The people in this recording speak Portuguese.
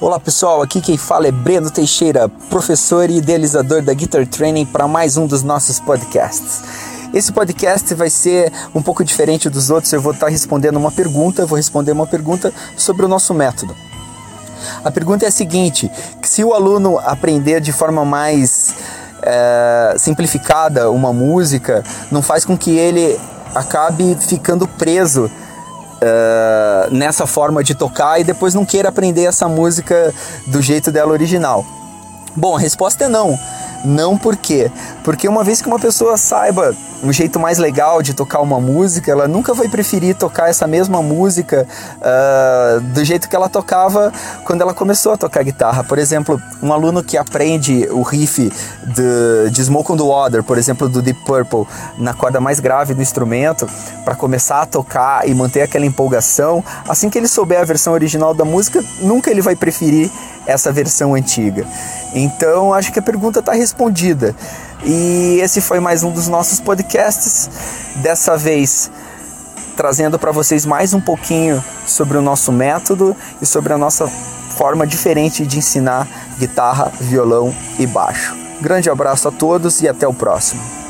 Olá pessoal, aqui quem fala é Breno Teixeira, professor e idealizador da Guitar Training para mais um dos nossos podcasts. Esse podcast vai ser um pouco diferente dos outros, eu vou estar respondendo uma pergunta, vou responder uma pergunta sobre o nosso método. A pergunta é a seguinte: se o aluno aprender de forma mais é, simplificada uma música, não faz com que ele acabe ficando preso uh, nessa forma de tocar e depois não queira aprender essa música do jeito dela original? Bom, a resposta é não. Não por quê? Porque uma vez que uma pessoa saiba um jeito mais legal de tocar uma música, ela nunca vai preferir tocar essa mesma música uh, do jeito que ela tocava quando ela começou a tocar guitarra. Por exemplo, um aluno que aprende o riff de, de Smoke on the Water, por exemplo, do Deep Purple, na corda mais grave do instrumento, para começar a tocar e manter aquela empolgação, assim que ele souber a versão original da música, nunca ele vai preferir essa versão antiga. Então, acho que a pergunta está respondida. E esse foi mais um dos nossos podcasts. Dessa vez trazendo para vocês mais um pouquinho sobre o nosso método e sobre a nossa forma diferente de ensinar guitarra, violão e baixo. Grande abraço a todos e até o próximo.